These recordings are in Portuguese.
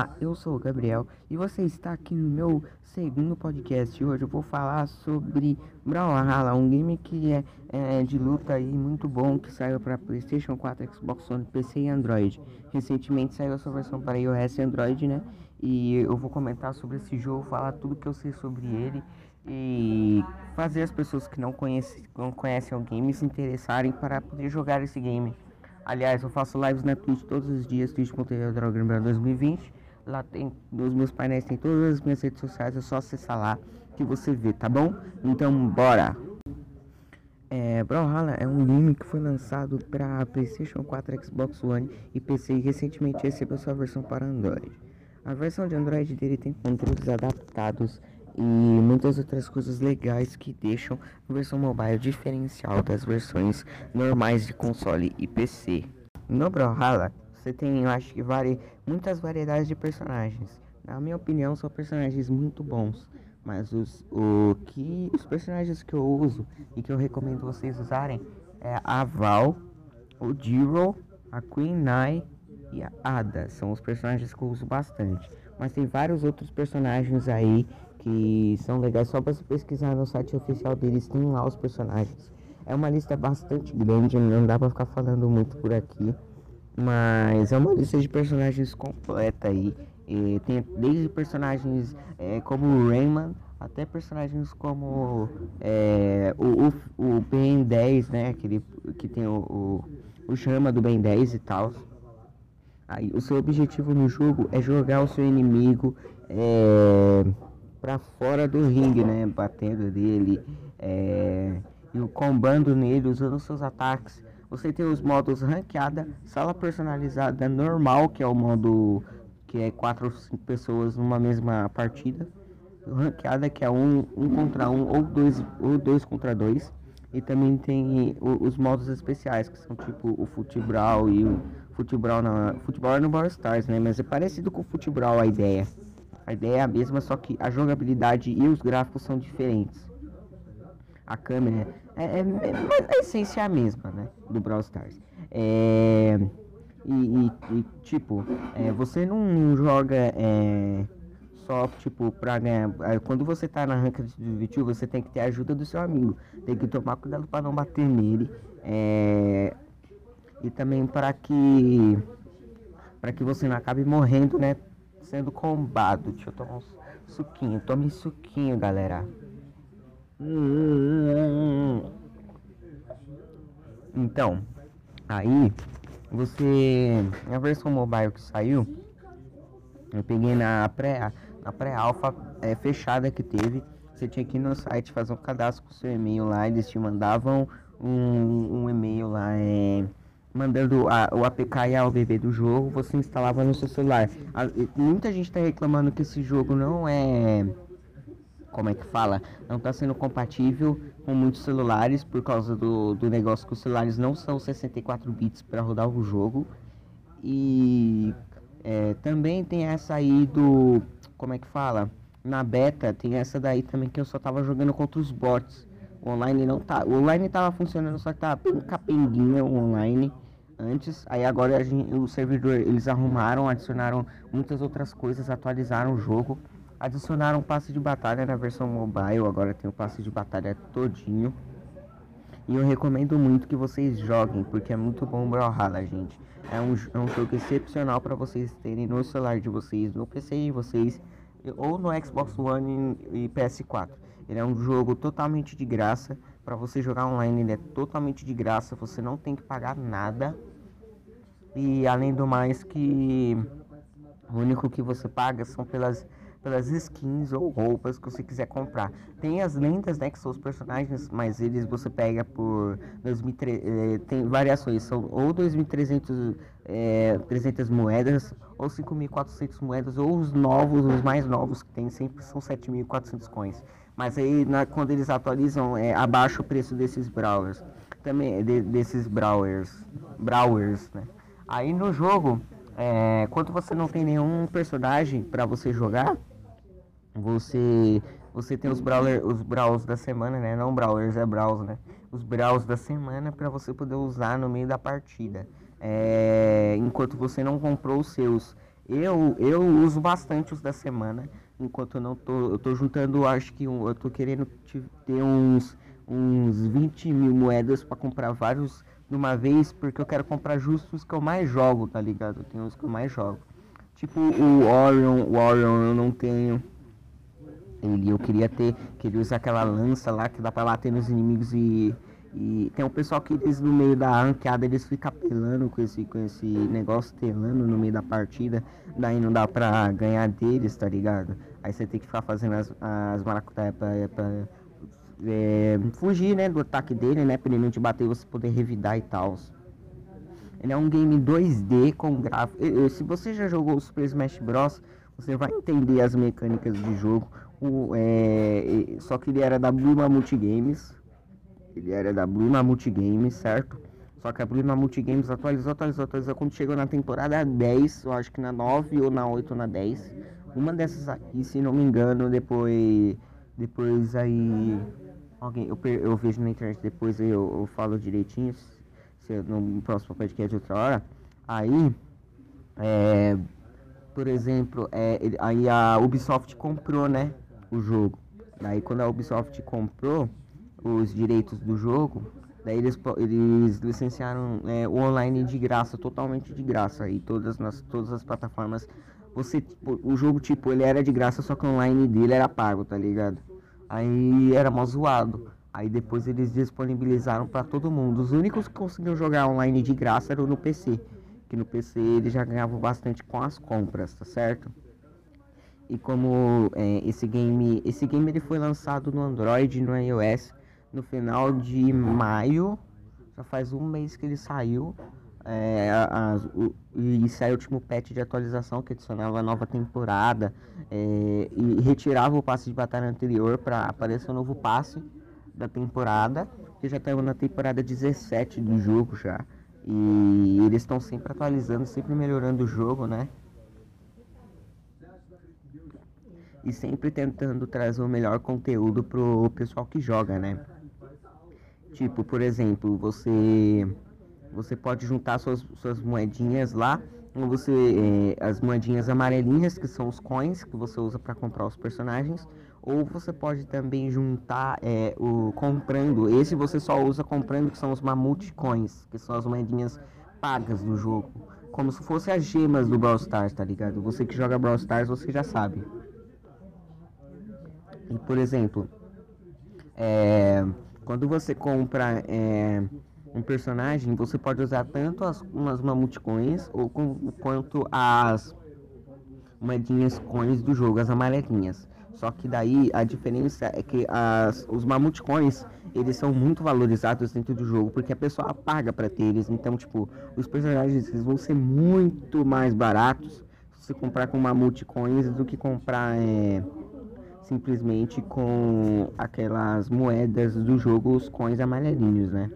Olá, eu sou o Gabriel e você está aqui no meu segundo podcast. Hoje eu vou falar sobre Brawlhalla, um game que é, é, de luta aí muito bom que saiu para PlayStation 4, Xbox One, PC e Android. Recentemente saiu a sua versão para iOS e Android, né? E eu vou comentar sobre esse jogo, falar tudo que eu sei sobre ele e fazer as pessoas que não conhecem, não conhecem o game se interessarem para poder jogar esse game. Aliás, eu faço lives na Twitch todos os dias, twitch.tv Droga 2020. Lá tem, nos meus painéis tem todas as minhas redes sociais, é só acessar lá que você vê, tá bom? Então, bora! É, Brawlhalla é um game que foi lançado para PlayStation 4, Xbox One e PC e recentemente recebeu sua versão para Android. A versão de Android dele tem controles adaptados e muitas outras coisas legais que deixam a versão mobile diferencial das versões normais de console e PC. No Brawlhalla, você tem, eu acho que vari, muitas variedades de personagens. Na minha opinião, são personagens muito bons. Mas os, o que, os personagens que eu uso e que eu recomendo vocês usarem é a Val, o Jiro, a Queen Nai e a Ada. São os personagens que eu uso bastante. Mas tem vários outros personagens aí que são legais. Só para você pesquisar no site oficial deles, tem lá os personagens. É uma lista bastante grande, não dá para ficar falando muito por aqui. Mas é uma lista de personagens completa aí. E tem desde personagens é, como o Rayman até personagens como é, o, o, o, Ben 10, né? Aquele que tem o, o, o chama do Ben 10 e tal. Aí o seu objetivo no jogo é jogar o seu inimigo. É, para fora do ringue, né? Batendo dele é, e combando nele, usando seus ataques. Você tem os modos ranqueada, sala personalizada normal, que é o modo que é 4 ou 5 pessoas numa mesma partida. Ranqueada, que é um, um contra um ou dois, ou dois contra dois. E também tem os modos especiais, que são tipo o futebol e o futebol na futebol é no Brawl Stars, né? Mas é parecido com o futebol a ideia. A ideia é a mesma, só que a jogabilidade e os gráficos são diferentes. A câmera é, é, é a essência é a mesma, né? Do Brawl Stars. É, e, e, e tipo, é, você não joga é, só tipo pra ganhar. É, quando você tá na ranca do VTube, você tem que ter a ajuda do seu amigo. Tem que tomar cuidado para não bater nele. É, e também para que para que você não acabe morrendo, né? sendo combado. Deixa eu tomar um suquinho. Tome suquinho, galera. Então, aí você. A versão mobile que saiu, eu peguei na pré na pré-alfa é, fechada que teve. Você tinha que ir no site fazer um cadastro com seu e-mail lá. Eles te mandavam um, um e-mail lá. É, mandando a, o APK e a OBB do jogo, você instalava no seu celular. A, muita gente está reclamando que esse jogo não é. Como é que fala? Não está sendo compatível com muitos celulares por causa do, do negócio que os celulares não são 64 bits para rodar o jogo. E é, também tem essa aí do. Como é que fala? Na beta tem essa daí também que eu só tava jogando contra os bots. O online não tá. O online tava funcionando, só que tava capenguinha o online antes. Aí agora gente, o servidor eles arrumaram, adicionaram muitas outras coisas, atualizaram o jogo. Adicionaram passe de batalha na versão mobile, agora tem o passe de batalha todinho. E eu recomendo muito que vocês joguem, porque é muito bom o Brawlhalla, gente. É um, é um jogo excepcional para vocês terem no celular de vocês, no PC de vocês, ou no Xbox One e PS4. Ele é um jogo totalmente de graça. Para você jogar online, ele é totalmente de graça. Você não tem que pagar nada. E além do mais que o único que você paga são pelas pelas skins ou roupas que você quiser comprar. Tem as lendas, né, que são os personagens, mas eles você pega por 2.300, eh, tem variações, são ou 2.300 é, 300 moedas ou 5.400 moedas ou os novos, os mais novos que tem sempre são 7.400 coins. Mas aí na, quando eles atualizam, é, abaixa o preço desses brawlers. Também de, desses brawlers. Brawlers, né? Aí no jogo, é, quando você não tem nenhum personagem para você jogar, você você tem os brawler, os brawls da semana, né? Não brawlers, é brawls, né? Os brawls da semana para você poder usar no meio da partida. É, enquanto você não comprou os seus. Eu, eu uso bastante os da semana, enquanto eu não tô. Eu tô juntando, acho que eu tô querendo ter uns, uns 20 mil moedas para comprar vários de uma vez, porque eu quero comprar justo os que eu mais jogo, tá ligado? Tem os que eu mais jogo. Tipo o Orion, o Orion eu não tenho. Ele eu queria ter, queria usar aquela lança lá que dá pra bater nos inimigos e e tem um pessoal que eles no meio da ranqueada eles ficam apelando com esse, com esse negócio telando no meio da partida. Daí não dá pra ganhar deles, tá ligado? Aí você tem que ficar fazendo as, as maracutaias pra, pra é, fugir, né, do ataque dele, né? Pra ele não te bater e você poder revidar e tal. Ele é um game 2D com gráfico. Se você já jogou o Super Smash Bros, você vai entender as mecânicas do jogo. O, é, só que ele era da Blue Mammoth Games ele era da Blue Mammoth Games, certo? Só que a Blue Mammoth Games atualizou, atualizou, atualizou. Quando chegou na temporada 10, eu acho que na 9 ou na 8 ou na 10. Uma dessas aqui, se não me engano, depois. Depois aí. Alguém, eu, eu vejo na internet depois eu, eu falo direitinho. Se, no próximo podcast outra hora. Aí. É, por exemplo, é, aí a Ubisoft comprou, né? O jogo. Daí quando a Ubisoft comprou os direitos do jogo, daí eles, eles licenciaram é, o online de graça, totalmente de graça, e todas, nas, todas as plataformas. Você, tipo, o jogo, tipo, ele era de graça, só que o online dele era pago, tá ligado? Aí era mó zoado. Aí depois eles disponibilizaram para todo mundo. Os únicos que conseguiam jogar online de graça eram no PC. Que no PC eles já ganhavam bastante com as compras, tá certo? E como é, esse game, esse game ele foi lançado no Android e no iOS no final de maio. Já faz um mês que ele saiu. É, o, e saiu o último patch de atualização que adicionava a nova temporada é, e retirava o passe de batalha anterior para aparecer o um novo passe da temporada, que já estamos na temporada 17 do jogo já. E eles estão sempre atualizando, sempre melhorando o jogo, né? E sempre tentando trazer o melhor conteúdo pro pessoal que joga, né? Tipo, por exemplo, você você pode juntar suas, suas moedinhas lá, ou você é, as moedinhas amarelinhas que são os coins que você usa para comprar os personagens, ou você pode também juntar é, o comprando. Esse você só usa comprando que são os mamute coins, que são as moedinhas pagas do jogo, como se fossem as gemas do Brawl Stars, tá ligado? Você que joga Brawl Stars, você já sabe. E por exemplo, é quando você compra é, um personagem, você pode usar tanto as umas mamute coins ou com, quanto as moedinhas coins do jogo, as amarelinhas. Só que daí a diferença é que as, os mamute coins eles são muito valorizados dentro do jogo porque a pessoa paga para ter eles. Então, tipo, os personagens eles vão ser muito mais baratos se comprar com mamute coins do que comprar é, simplesmente com aquelas moedas do jogo, os coins amarelinhos, né?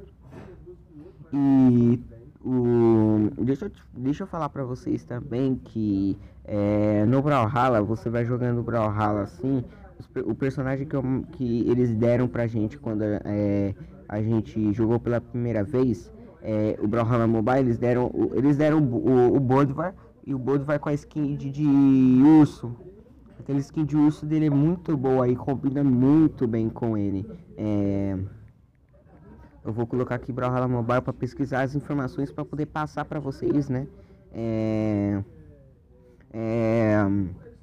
E o, deixa, eu, deixa eu falar pra vocês também que é, no Brawlhalla, você vai jogando Brawlhalla assim, o personagem que, eu, que eles deram pra gente quando é, a gente jogou pela primeira vez, é, o Brawlhalla Mobile, eles deram, eles deram o, o, o Bodvar e o Bodvar com a skin de, de urso, Aquele skin de urso dele é muito boa e combina muito bem com ele. É... Eu vou colocar aqui Brawlhalla Mobile para pesquisar as informações para poder passar para vocês, né? É... É...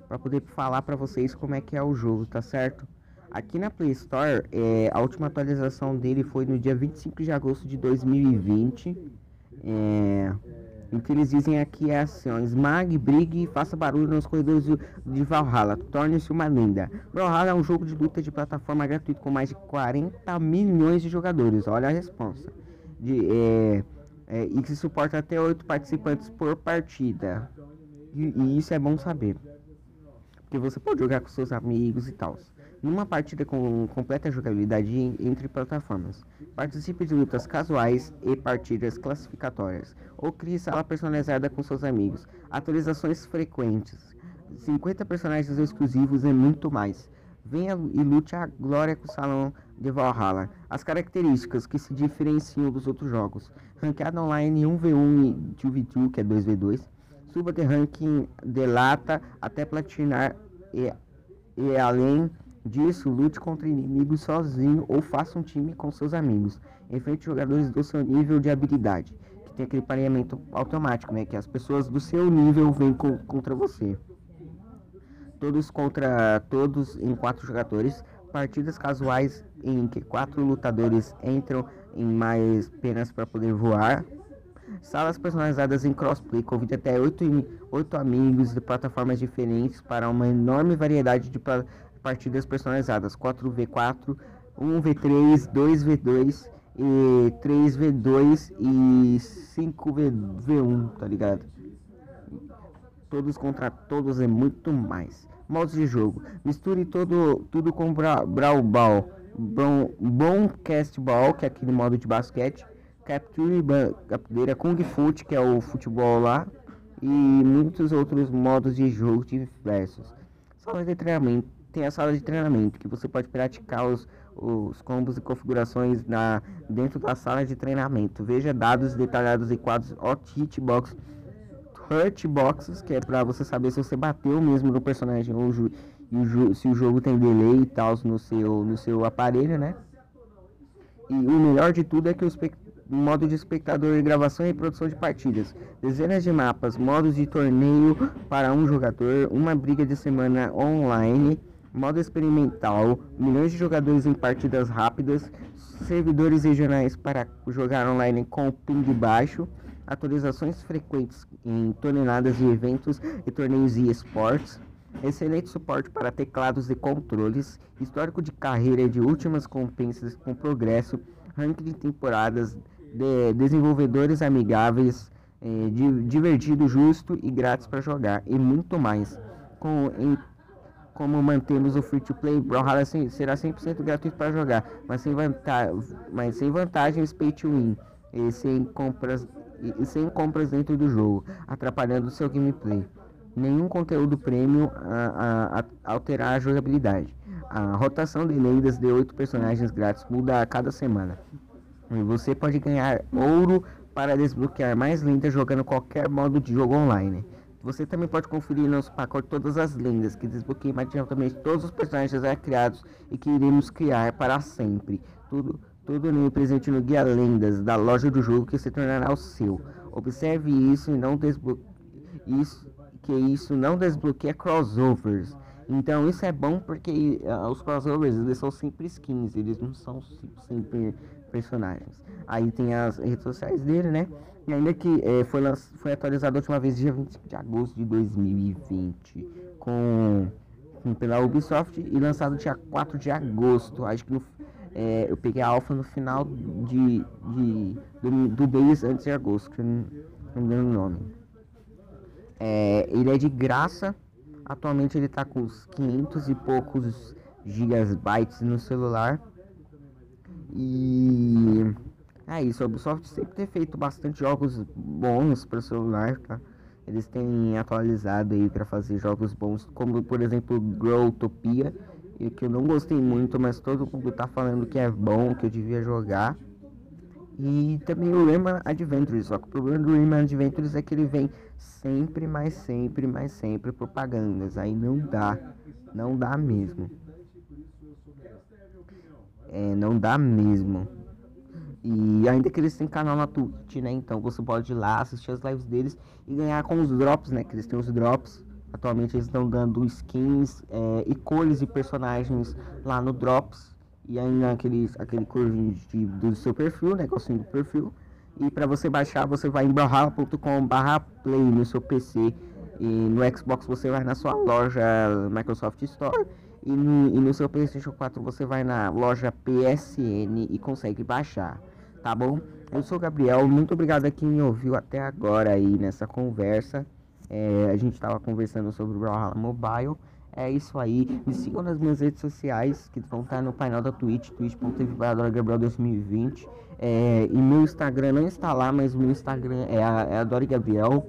Para poder falar para vocês como é que é o jogo, tá certo? Aqui na Play Store, é, a última atualização dele foi no dia 25 de agosto de 2020. É, o que eles dizem aqui é assim, ó, esmague, brigue e faça barulho nos corredores de Valhalla. Torne-se uma lenda. Valhalla é um jogo de luta de plataforma gratuito com mais de 40 milhões de jogadores. Olha a resposta. De, é, é, e que suporta até 8 participantes por partida. E, e isso é bom saber. Porque você pode jogar com seus amigos e tal numa partida com completa jogabilidade entre plataformas. Participe de lutas casuais e partidas classificatórias, ou crie sala personalizada com seus amigos, atualizações frequentes, 50 personagens exclusivos e muito mais. Venha e lute a glória com o Salão de Valhalla. As características que se diferenciam dos outros jogos. Ranqueada online 1v1 e 2v2, que é 2v2. Suba de ranking de lata até platinar e, e além disso, lute contra inimigos sozinho ou faça um time com seus amigos. Enfrente jogadores do seu nível de habilidade, que tem aquele pareamento automático, né? Que as pessoas do seu nível vêm co contra você. Todos contra todos em quatro jogadores. Partidas casuais em que quatro lutadores entram em mais penas para poder voar. Salas personalizadas em crossplay, convide até 8, 8 amigos de plataformas diferentes para uma enorme variedade de partidas personalizadas: 4v4, 1v3, 2v2 e 3v2 e 5v1, tá ligado? Todos contra todos é muito mais. Modos de jogo: misture todo, tudo com Brawl Ball, bom, bom Cast Ball, que é aquele modo de basquete Capture Captureira Kung Fu, que é o futebol lá, e muitos outros modos de jogo diversos. Sala de treinamento. Tem a sala de treinamento, que você pode praticar os, os combos e configurações na, dentro da sala de treinamento. Veja dados detalhados em quadros Hot Hitbox, Hurt Boxes, que é para você saber se você bateu mesmo no personagem ou o, se o jogo tem delay e tal no seu, no seu aparelho, né? E o melhor de tudo é que o modo de espectador e gravação e produção de partidas, dezenas de mapas, modos de torneio para um jogador, uma briga de semana online, modo experimental, milhões de jogadores em partidas rápidas, servidores regionais para jogar online com ping baixo, atualizações frequentes em toneladas de eventos e torneios e esportes, excelente suporte para teclados e controles, histórico de carreira de últimas compensas com progresso, ranking de temporadas, de desenvolvedores amigáveis, de, divertido, justo e grátis para jogar e muito mais. Com, em, como mantemos o free to play, Brawlhalla será 100% gratuito para jogar, mas sem, vanta mas sem vantagens pay to win e sem compras e sem compras dentro do jogo, atrapalhando seu gameplay. Nenhum conteúdo premium a, a, a alterar a jogabilidade. A rotação de lendas de 8 personagens grátis muda a cada semana. E você pode ganhar ouro para desbloquear mais lendas jogando qualquer modo de jogo online. Você também pode conferir nosso pacote todas as lendas que desbloqueiam imediatamente todos os personagens já criados e que iremos criar para sempre. Tudo, tudo no presente no Guia Lendas da loja do jogo que se tornará o seu. Observe isso e não desbloqueie isso que isso não desbloqueia crossovers. Então isso é bom porque uh, os crossovers eles são sempre skins, eles não são sempre personagens. Aí tem as redes sociais dele, né? E ainda que é, foi, foi atualizado a última vez dia 25 de agosto de 2020 com, com pela Ubisoft e lançado dia 4 de agosto. Acho que no, é, eu peguei a alfa no final de, de do, do mês antes de agosto, que não lembro o nome. É, ele é de graça. Atualmente ele está com uns 500 e poucos gigabytes no celular. E é isso, a Ubisoft sempre tem feito bastante jogos bons para celular, tá? Eles têm atualizado aí para fazer jogos bons, como por exemplo Growtopia, que eu não gostei muito, mas todo mundo tá falando que é bom, que eu devia jogar. E também o Rayman Adventures, só que o problema do Rayman Adventures é que ele vem sempre, mais sempre, mais sempre propagandas. Aí não dá, não dá mesmo é, não dá mesmo. E ainda que eles têm canal na Twitch, né? Então você pode ir lá assistir as lives deles e ganhar com os drops, né? Que eles têm os drops. Atualmente eles estão dando skins é, e cores de personagens lá no Drops. E ainda aquele, aquele curvinho de, do seu perfil, né? Negocinho do perfil. E para você baixar, você vai em brawlhalla.com/play no seu PC. E no Xbox você vai na sua loja Microsoft Store e no, e no seu PlayStation 4 você vai na loja PSN e consegue baixar, tá bom? Eu sou o Gabriel, muito obrigado a quem me ouviu até agora aí nessa conversa. É, a gente estava conversando sobre o Brawlhalla Mobile. É isso aí. Me sigam nas minhas redes sociais, que vão estar no painel da Twitch, twitch.tv Gabriel 2020. É, e meu Instagram não está lá, mas meu Instagram é a, é a Dori Gabriel.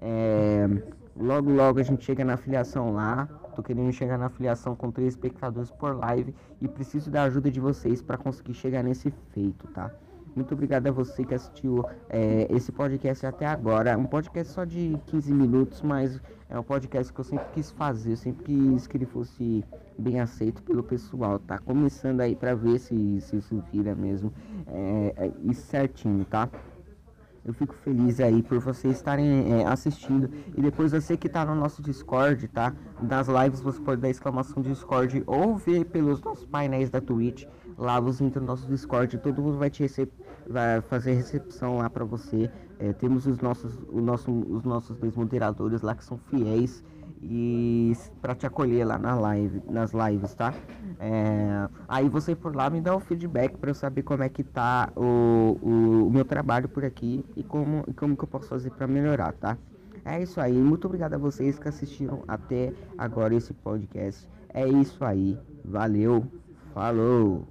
É, logo, logo a gente chega na afiliação lá. Tô querendo chegar na afiliação com três espectadores por live e preciso da ajuda de vocês para conseguir chegar nesse feito, tá? Muito obrigado a você que assistiu é, esse podcast até agora. Um podcast só de 15 minutos, mas é um podcast que eu sempre quis fazer. Eu sempre quis que ele fosse bem aceito pelo pessoal. Tá começando aí pra ver se, se isso vira mesmo. É, é, certinho, tá? Eu fico feliz aí por vocês estarem é, assistindo. E depois você que está no nosso Discord, tá? Das lives você pode dar exclamação Discord ou ver pelos nossos painéis da Twitch. Lá você entra no nosso Discord, todo mundo vai te receber, vai fazer recepção lá para você. É, temos os nossos, o nosso, os nossos dois moderadores lá que são fiéis e para te acolher lá na live, nas lives, tá? É, aí você por lá me dá o feedback para eu saber como é que tá o, o, o, meu trabalho por aqui e como, como que eu posso fazer para melhorar, tá? É isso aí, muito obrigado a vocês que assistiram até agora esse podcast. É isso aí, valeu, falou!